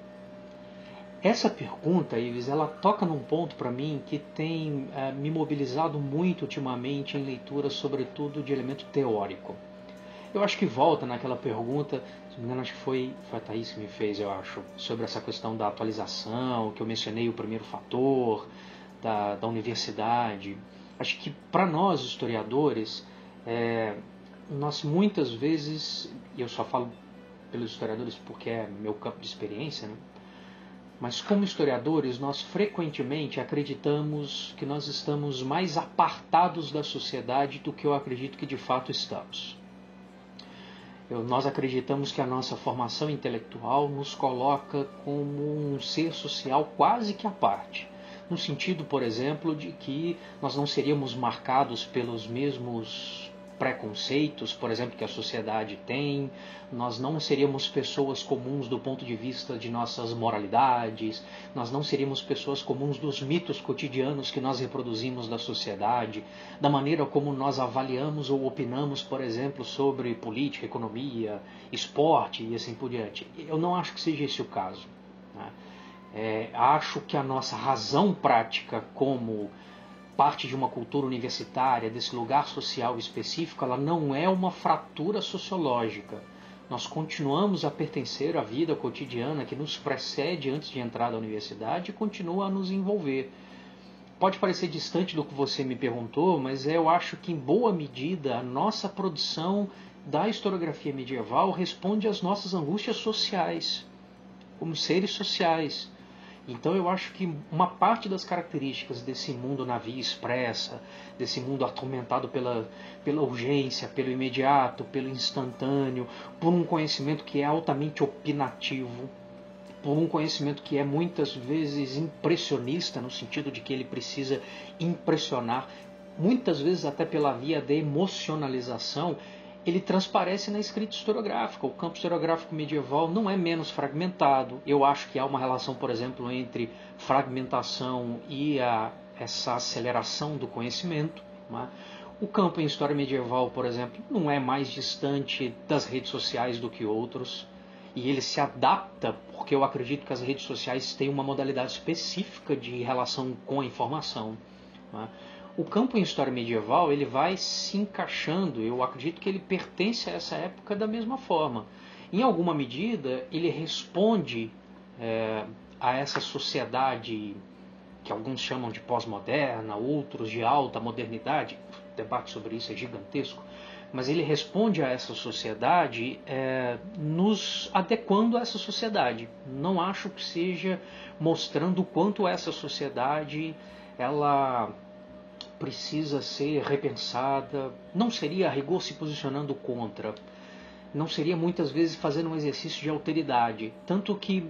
Speaker 5: Essa pergunta, Ives, ela toca num ponto para mim que tem é, me mobilizado muito ultimamente em leituras, sobretudo de elemento teórico. Eu acho que volta naquela pergunta, se não me engano, acho que foi, foi a Thaís que me fez, eu acho, sobre essa questão da atualização, que eu mencionei o primeiro fator, da, da universidade. Acho que para nós historiadores, é, nós muitas vezes, e eu só falo pelos historiadores porque é meu campo de experiência, né? mas como historiadores, nós frequentemente acreditamos que nós estamos mais apartados da sociedade do que eu acredito que de fato estamos. Eu, nós acreditamos que a nossa formação intelectual nos coloca como um ser social quase que à parte no sentido, por exemplo, de que nós não seríamos marcados pelos mesmos preconceitos, por exemplo, que a sociedade tem, nós não seríamos pessoas comuns do ponto de vista de nossas moralidades, nós não seríamos pessoas comuns dos mitos cotidianos que nós reproduzimos da sociedade, da maneira como nós avaliamos ou opinamos, por exemplo, sobre política, economia, esporte e assim por diante. Eu não acho que seja esse o caso. É, acho que a nossa razão prática como parte de uma cultura universitária, desse lugar social específico, ela não é uma fratura sociológica. Nós continuamos a pertencer à vida cotidiana que nos precede antes de entrar na universidade e continua a nos envolver. Pode parecer distante do que você me perguntou, mas eu acho que, em boa medida, a nossa produção da historiografia medieval responde às nossas angústias sociais, como seres sociais. Então eu acho que uma parte das características desse mundo na via expressa, desse mundo atormentado pela, pela urgência, pelo imediato, pelo instantâneo, por um conhecimento que é altamente opinativo, por um conhecimento que é muitas vezes impressionista, no sentido de que ele precisa impressionar, muitas vezes até pela via de emocionalização, ele transparece na escrita historiográfica. O campo historiográfico medieval não é menos fragmentado. Eu acho que há uma relação, por exemplo, entre fragmentação e a, essa aceleração do conhecimento. Né? O campo em história medieval, por exemplo, não é mais distante das redes sociais do que outros. E ele se adapta, porque eu acredito que as redes sociais têm uma modalidade específica de relação com a informação. Né? O campo em história medieval ele vai se encaixando, eu acredito que ele pertence a essa época da mesma forma. Em alguma medida, ele responde é, a essa sociedade que alguns chamam de pós-moderna, outros de alta modernidade, o debate sobre isso é gigantesco, mas ele responde a essa sociedade é, nos adequando a essa sociedade. Não acho que seja mostrando o quanto essa sociedade ela precisa ser repensada. Não seria a rigor se posicionando contra. Não seria muitas vezes fazendo um exercício de alteridade. Tanto que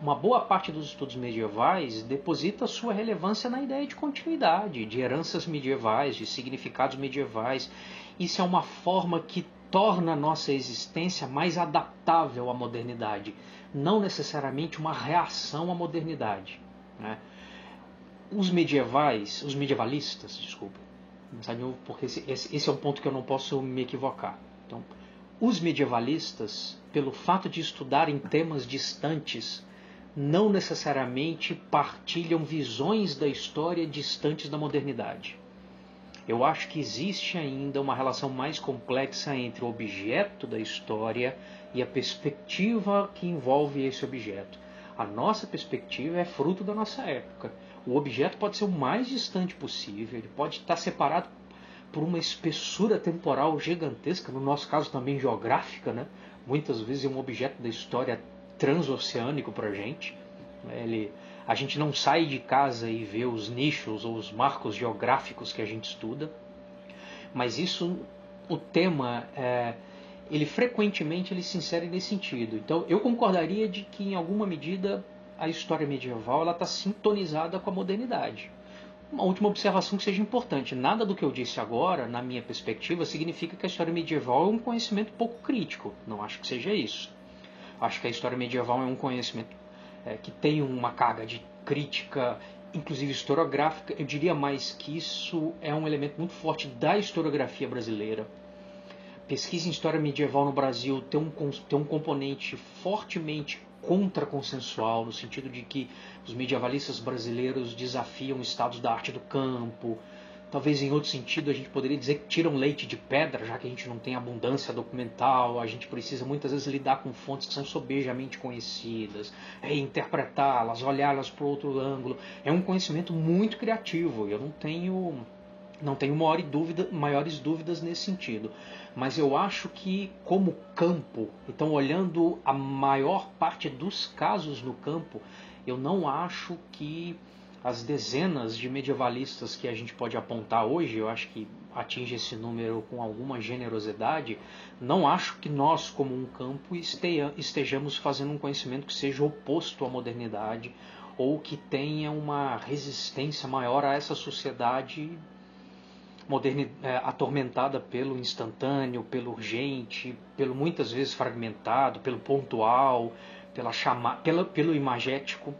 Speaker 5: uma boa parte dos estudos medievais deposita sua relevância na ideia de continuidade, de heranças medievais, de significados medievais. Isso é uma forma que torna a nossa existência mais adaptável à modernidade, não necessariamente uma reação à modernidade. Né? Os medievais, os medievalistas, desculpa, porque esse, esse, esse é um ponto que eu não posso me equivocar. Então, os medievalistas, pelo fato de estudarem temas distantes, não necessariamente partilham visões da história distantes da modernidade. Eu acho que existe ainda uma relação mais complexa entre o objeto da história e a perspectiva que envolve esse objeto. A nossa perspectiva é fruto da nossa época o objeto pode ser o mais distante possível, ele pode estar separado por uma espessura temporal gigantesca, no nosso caso também geográfica, né? muitas vezes é um objeto da história transoceânico para a gente. Ele, a gente não sai de casa e vê os nichos ou os marcos geográficos que a gente estuda, mas isso, o tema, é, ele frequentemente ele se insere nesse sentido. Então, eu concordaria de que, em alguma medida, a história medieval está sintonizada com a modernidade. Uma última observação que seja importante: nada do que eu disse agora, na minha perspectiva, significa que a história medieval é um conhecimento pouco crítico. Não acho que seja isso. Acho que a história medieval é um conhecimento é, que tem uma carga de crítica, inclusive historiográfica. Eu diria mais que isso é um elemento muito forte da historiografia brasileira. Pesquisa em história medieval no Brasil tem um, tem um componente fortemente contraconsensual, no sentido de que os medievalistas brasileiros desafiam estados da arte do campo. Talvez em outro sentido a gente poderia dizer que tiram leite de pedra, já que a gente não tem abundância documental, a gente precisa muitas vezes lidar com fontes que são sobejamente conhecidas, reinterpretá-las, olhá-las por outro ângulo. É um conhecimento muito criativo, eu não tenho não tenho maior dúvida, maiores dúvidas nesse sentido. Mas eu acho que, como campo, então olhando a maior parte dos casos no campo, eu não acho que as dezenas de medievalistas que a gente pode apontar hoje, eu acho que atinge esse número com alguma generosidade, não acho que nós, como um campo, estejamos fazendo um conhecimento que seja oposto à modernidade ou que tenha uma resistência maior a essa sociedade moderni, é, atormentada pelo instantâneo, pelo urgente, pelo muitas vezes fragmentado, pelo pontual, pela chama, pela, pelo imagético.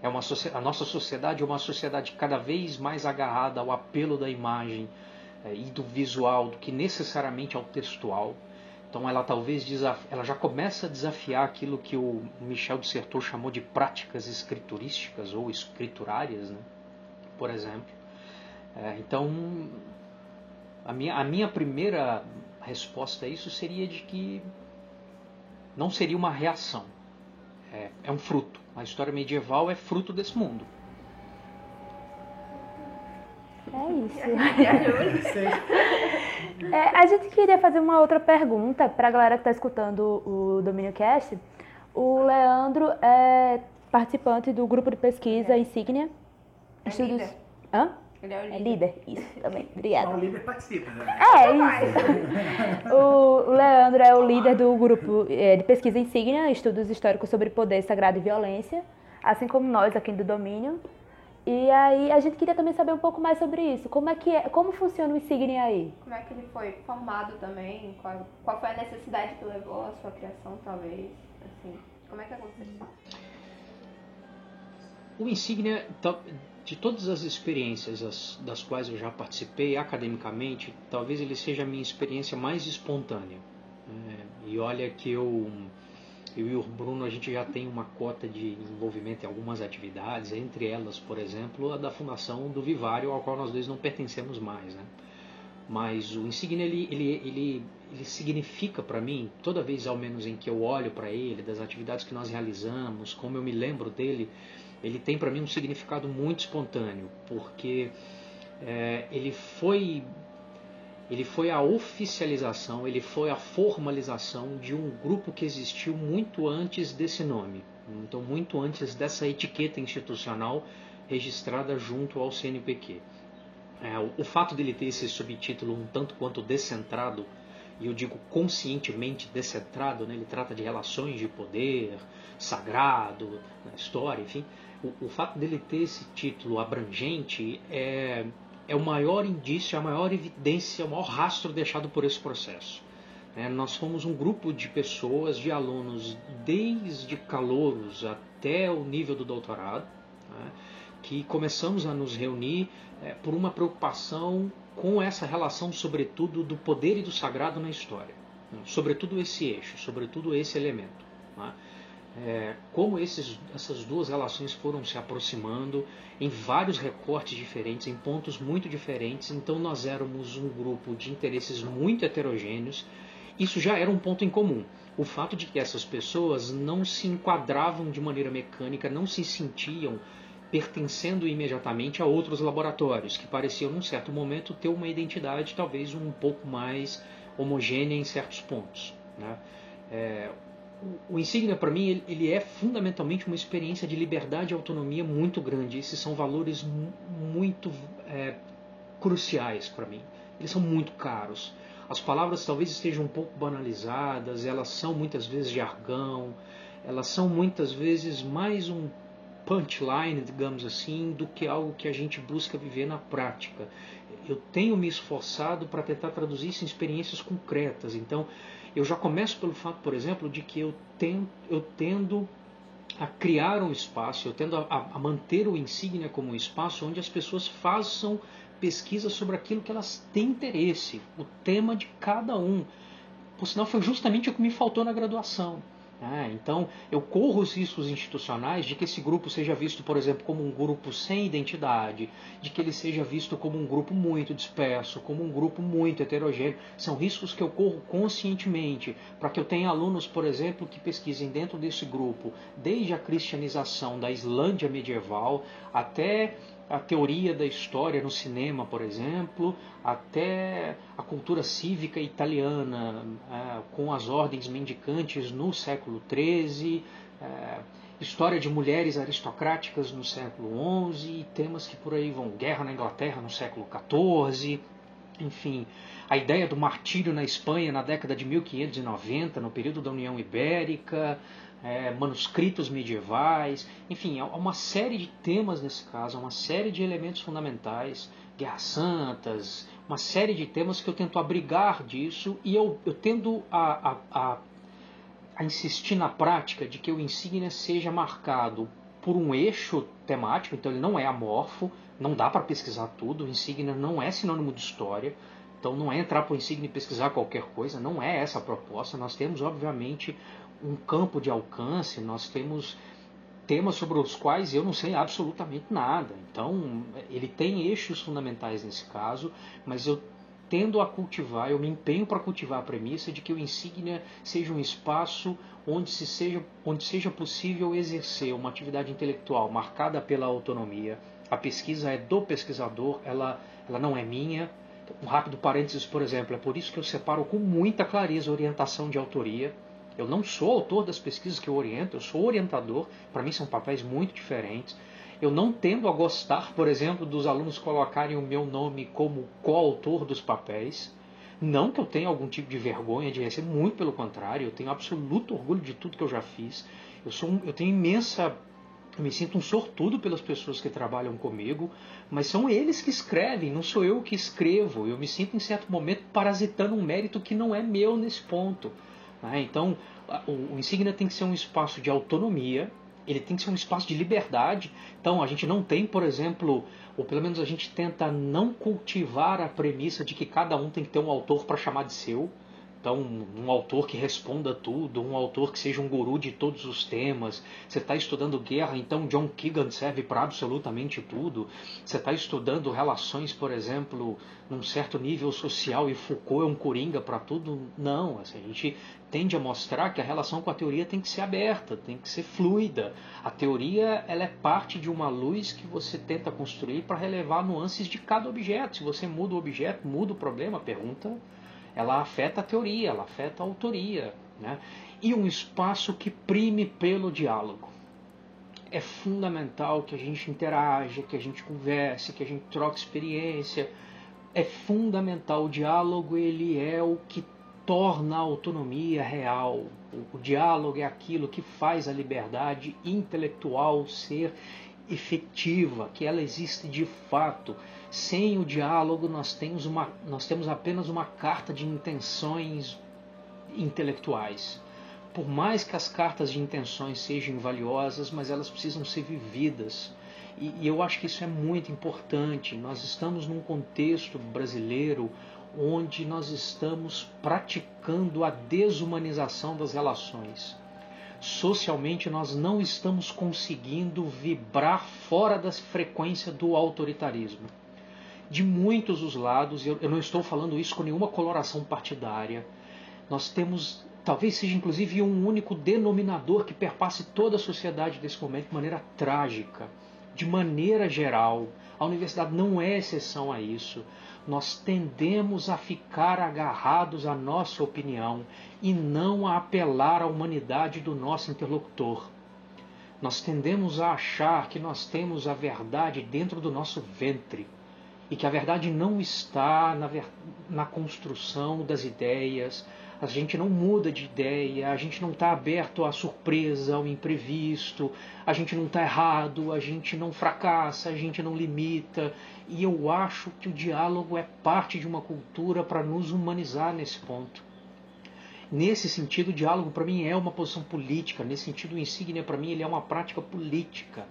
Speaker 5: É uma, a nossa sociedade é uma sociedade cada vez mais agarrada ao apelo da imagem é, e do visual do que necessariamente ao textual. Então ela talvez ela já começa a desafiar aquilo que o Michel de Certeau chamou de práticas escriturísticas ou escriturárias, né? por exemplo. É, então, a minha, a minha primeira resposta a isso seria de que não seria uma reação, é, é um fruto. A história medieval é fruto desse mundo.
Speaker 3: É isso. *laughs* é, a gente queria fazer uma outra pergunta para a galera que está escutando o Domínio Cast. O Leandro é participante do grupo de pesquisa Insígnia.
Speaker 4: É Estudos... líder.
Speaker 3: Hã?
Speaker 4: Ele é o líder.
Speaker 3: É líder? Isso, também. Obrigada.
Speaker 1: Então, o líder participa, né?
Speaker 3: É, isso. o Leandro é o líder do grupo é, de pesquisa Insígnia, estudos históricos sobre poder, sagrado e violência, assim como nós aqui do Domínio. E aí a gente queria também saber um pouco mais sobre isso. Como é que é, como funciona o Insígnia aí?
Speaker 4: Como é que ele foi formado também? Qual, qual foi a necessidade que levou à sua criação, talvez? Assim, como é que aconteceu?
Speaker 5: O Insígnia de todas as experiências das, das quais eu já participei academicamente, talvez ele seja a minha experiência mais espontânea. É, e olha que eu, eu e o Bruno, a gente já tem uma cota de envolvimento em algumas atividades, entre elas, por exemplo, a da fundação do Vivário, ao qual nós dois não pertencemos mais. Né? Mas o Insignia, ele, ele, ele, ele significa para mim, toda vez ao menos em que eu olho para ele, das atividades que nós realizamos, como eu me lembro dele, ele tem para mim um significado muito espontâneo, porque é, ele foi ele foi a oficialização, ele foi a formalização de um grupo que existiu muito antes desse nome, então muito antes dessa etiqueta institucional registrada junto ao CNPq. É, o, fato dele ter esse subtítulo um tanto quanto descentrado, e eu digo conscientemente descentrado, né, ele trata de relações de poder, sagrado, história, enfim, o, o fato dele ter esse título abrangente é, é o maior indício, a maior evidência, o maior rastro deixado por esse processo. É, nós fomos um grupo de pessoas, de alunos, desde calouros até o nível do doutorado, né, que começamos a nos reunir é, por uma preocupação com essa relação, sobretudo, do poder e do sagrado na história. Né, sobretudo esse eixo, sobretudo esse elemento. Né é, como esses, essas duas relações foram se aproximando em vários recortes diferentes, em pontos muito diferentes. Então nós éramos um grupo de interesses muito heterogêneos. Isso já era um ponto em comum. O fato de que essas pessoas não se enquadravam de maneira mecânica, não se sentiam pertencendo imediatamente a outros laboratórios, que pareciam, num certo momento, ter uma identidade talvez um pouco mais homogênea em certos pontos. Né? É, o, insígnia para mim ele, ele, é fundamentalmente uma experiência de liberdade e autonomia muito grande. Esses são valores muito é, cruciais para mim. Eles são muito caros. As palavras talvez estejam um pouco banalizadas, elas são muitas vezes jargão, elas são muitas vezes mais um punchline, digamos assim, do que algo que a gente busca viver na prática. Eu tenho me esforçado para tentar traduzir isso em experiências concretas. Então, eu já começo pelo fato, por exemplo, de que eu tendo, eu tendo a criar um espaço, eu tendo a, a manter o insígnia como um espaço onde as pessoas façam pesquisa sobre aquilo que elas têm interesse, o tema de cada um. Por sinal, foi justamente o que me faltou na graduação. É, então, eu corro os riscos institucionais de que esse grupo seja visto, por exemplo, como um grupo sem identidade, de que ele seja visto como um grupo muito disperso, como um grupo muito heterogêneo. São riscos que eu corro conscientemente, para que eu tenha alunos, por exemplo, que pesquisem dentro desse grupo, desde a cristianização da Islândia medieval até a teoria da história no cinema, por exemplo, até a cultura cívica italiana, é, com as ordens mendicantes no século XIII, é, história de mulheres aristocráticas no século XI, temas que por aí vão, guerra na Inglaterra no século XIV, enfim, a ideia do martírio na Espanha na década de 1590, no período da União Ibérica, é, manuscritos medievais, enfim, há uma série de temas nesse caso, há uma série de elementos fundamentais, guerras santas, uma série de temas que eu tento abrigar disso e eu, eu tendo a, a, a, a insistir na prática de que o insígnia seja marcado por um eixo temático, então ele não é amorfo, não dá para pesquisar tudo, o insígnia não é sinônimo de história, então não é entrar para o insígnia e pesquisar qualquer coisa, não é essa a proposta. Nós temos, obviamente, um campo de alcance, nós temos temas sobre os quais eu não sei absolutamente nada. Então, ele tem eixos fundamentais nesse caso, mas eu tendo a cultivar, eu me empenho para cultivar a premissa de que o insígnia seja um espaço onde, se seja, onde seja possível exercer uma atividade intelectual marcada pela autonomia. A pesquisa é do pesquisador, ela, ela não é minha. Um rápido parênteses, por exemplo, é por isso que eu separo com muita clareza orientação de autoria eu não sou autor das pesquisas que eu oriento, eu sou orientador. Para mim são papéis muito diferentes. Eu não tendo a gostar, por exemplo, dos alunos colocarem o meu nome como coautor dos papéis. Não que eu tenha algum tipo de vergonha de receber, muito pelo contrário, eu tenho absoluto orgulho de tudo que eu já fiz. Eu, sou, eu tenho imensa eu me sinto um sortudo pelas pessoas que trabalham comigo, mas são eles que escrevem, não sou eu que escrevo. Eu me sinto em certo momento parasitando um mérito que não é meu nesse ponto. Né? Então, o, o Insignia tem que ser um espaço de autonomia, ele tem que ser um espaço de liberdade. Então, a gente não tem, por exemplo, ou pelo menos a gente tenta não cultivar a premissa de que cada um tem que ter um autor para chamar de seu. Então, um autor que responda tudo, um autor que seja um guru de todos os temas. Você está estudando guerra, então John Keegan serve para absolutamente tudo. Você está estudando relações, por exemplo, num certo nível social e Foucault é um coringa para tudo. Não, assim, a gente tende a mostrar que a relação com a teoria tem que ser aberta, tem que ser fluida. A teoria ela é parte de uma luz que você tenta construir para relevar nuances de cada objeto. Se você muda o objeto, muda o problema, pergunta ela afeta a teoria, ela afeta a autoria. Né? E um espaço que prime pelo diálogo. É fundamental que a gente interaja, que a gente converse, que a gente troque experiência. É fundamental. O diálogo ele é o que torna a autonomia real. O, o diálogo é aquilo que faz a liberdade intelectual ser efetiva, que ela existe de fato. Sem o diálogo, nós temos, uma, nós temos apenas uma carta de intenções intelectuais. Por mais que as cartas de intenções sejam valiosas, mas elas precisam ser vividas. E, e eu acho que isso é muito importante. Nós estamos num contexto brasileiro onde nós estamos praticando a desumanização das relações socialmente nós não estamos conseguindo vibrar fora da frequência do autoritarismo de muitos os lados, eu, eu não estou falando isso com nenhuma coloração partidária. Nós temos, talvez seja inclusive um único denominador que perpasse toda a sociedade desse momento de maneira trágica, de maneira geral. A universidade não é exceção a isso. nós tendemos a ficar agarrados à nossa opinião e não a apelar à humanidade do nosso interlocutor. Nós tendemos a achar que nós temos a verdade dentro do nosso ventre e que a verdade não está na, na construção das ideias, a gente não muda de ideia, a gente não está aberto à surpresa, ao imprevisto, a gente não está errado, a gente não fracassa, a gente não limita. E eu acho que o diálogo é parte de uma cultura para nos humanizar nesse ponto. Nesse sentido, o diálogo para mim é uma posição política. Nesse sentido, o insígnia para mim ele é uma prática política.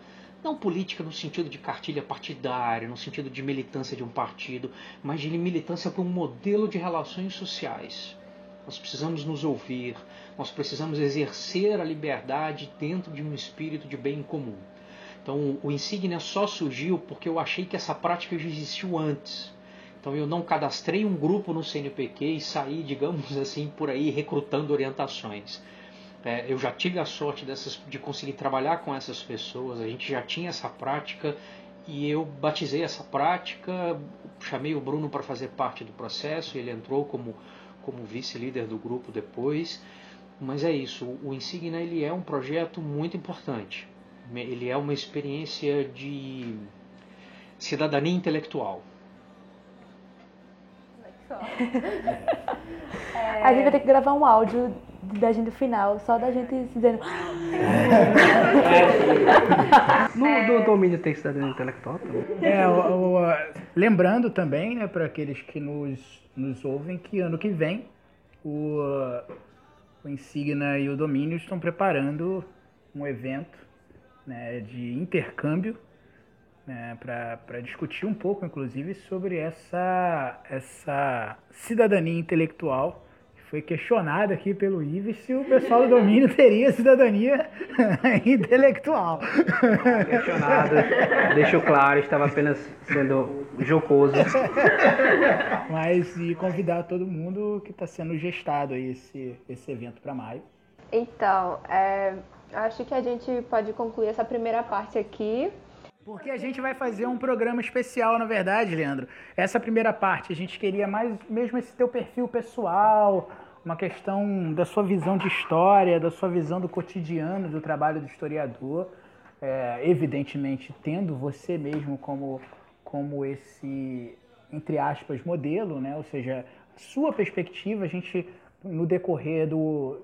Speaker 5: Não política no sentido de cartilha partidária, no sentido de militância de um partido, mas de militância para um modelo de relações sociais nós precisamos nos ouvir, nós precisamos exercer a liberdade dentro de um espírito de bem comum. Então, o insígnia só surgiu porque eu achei que essa prática já existiu antes. Então, eu não cadastrei um grupo no CNPq e saí, digamos assim, por aí recrutando orientações. É, eu já tive a sorte dessas, de conseguir trabalhar com essas pessoas, a gente já tinha essa prática e eu batizei essa prática, chamei o Bruno para fazer parte do processo, ele entrou como como vice-líder do grupo depois. Mas é isso, o Insignia ele é um projeto muito importante. Ele é uma experiência de cidadania intelectual. *laughs*
Speaker 3: É... A gente vai ter que gravar um áudio da gente final, só da gente dizendo.
Speaker 2: no do domínio tem cidadania intelectual também.
Speaker 1: É, o, o, lembrando também, né, para aqueles que nos nos ouvem que ano que vem o, o Insignia e o Domínio estão preparando um evento né, de intercâmbio né, para discutir um pouco, inclusive, sobre essa, essa cidadania intelectual foi questionado aqui pelo Ives se o pessoal do domínio teria cidadania *laughs* intelectual.
Speaker 2: Questionado, deixou claro, estava apenas sendo jocoso.
Speaker 1: Mas e convidar todo mundo que está sendo gestado aí esse, esse evento para maio.
Speaker 4: Então, é, acho que a gente pode concluir essa primeira parte aqui.
Speaker 1: Porque a gente vai fazer um programa especial, na verdade, Leandro. Essa primeira parte, a gente queria mais mesmo esse teu perfil pessoal, uma questão da sua visão de história, da sua visão do cotidiano do trabalho do historiador. É, evidentemente, tendo você mesmo como, como esse, entre aspas, modelo, né? ou seja, sua perspectiva, a gente, no decorrer do,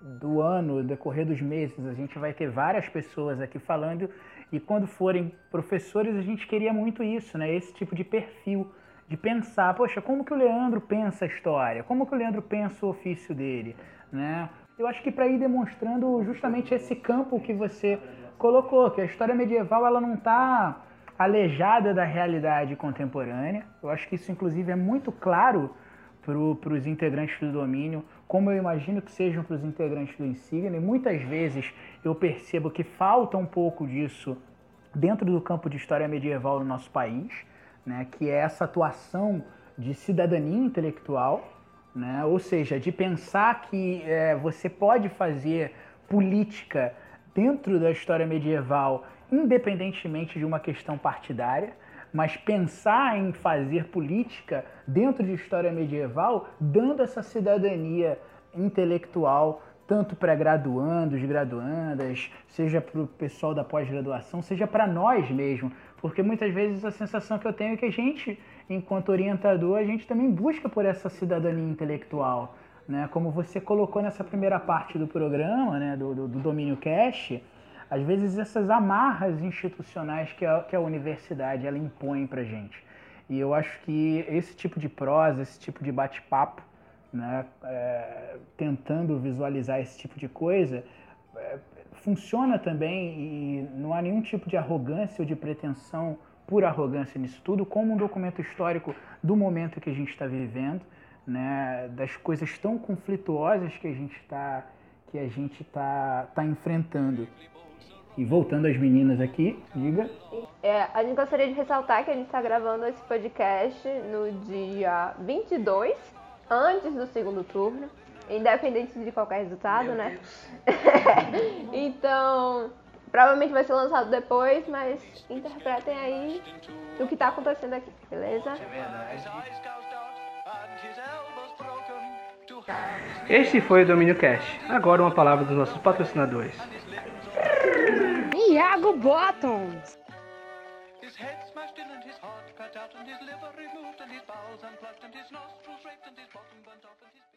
Speaker 1: do ano, no decorrer dos meses, a gente vai ter várias pessoas aqui falando e quando forem professores, a gente queria muito isso, né? Esse tipo de perfil de pensar, poxa, como que o Leandro pensa a história? Como que o Leandro pensa o ofício dele, né? Eu acho que para ir demonstrando justamente esse campo que você colocou, que a história medieval ela não está alejada da realidade contemporânea. Eu acho que isso inclusive é muito claro para os integrantes do domínio, como eu imagino que sejam para os integrantes do Insignia, e muitas vezes eu percebo que falta um pouco disso dentro do campo de história medieval no nosso país, né, que é essa atuação de cidadania intelectual, né, ou seja, de pensar que é, você pode fazer política dentro da história medieval, independentemente de uma questão partidária mas pensar em fazer política dentro de história medieval, dando essa cidadania intelectual tanto para graduandos, graduandas, seja para o pessoal da pós-graduação, seja para nós mesmo, porque muitas vezes a sensação que eu tenho é que a gente, enquanto orientador, a gente também busca por essa cidadania intelectual, né? Como você colocou nessa primeira parte do programa, né, do, do, do domínio cash, às vezes essas amarras institucionais que a, que a universidade ela impõe para gente. E eu acho que esse tipo de prosa, esse tipo de bate-papo, né, é, tentando visualizar esse tipo de coisa, é, funciona também e não há nenhum tipo de arrogância ou de pretensão por arrogância nisso tudo, como um documento histórico do momento que a gente está vivendo, né, das coisas tão conflituosas que a gente está que a gente tá, tá enfrentando. E voltando às meninas aqui, diga.
Speaker 4: É, a gente gostaria de ressaltar que a gente está gravando esse podcast no dia 22, antes do segundo turno, independente de qualquer resultado, Meu né? *laughs* então, Provavelmente vai ser lançado depois, mas interpretem aí o que tá acontecendo aqui, beleza?
Speaker 2: Este foi o Domínio Cash. Agora uma palavra dos nossos patrocinadores.
Speaker 3: Iago Bottoms.
Speaker 7: His head smashed in and his heart cut out and his liver removed and his bowels unplugged and his nostrils raped and his bottom burnt off and his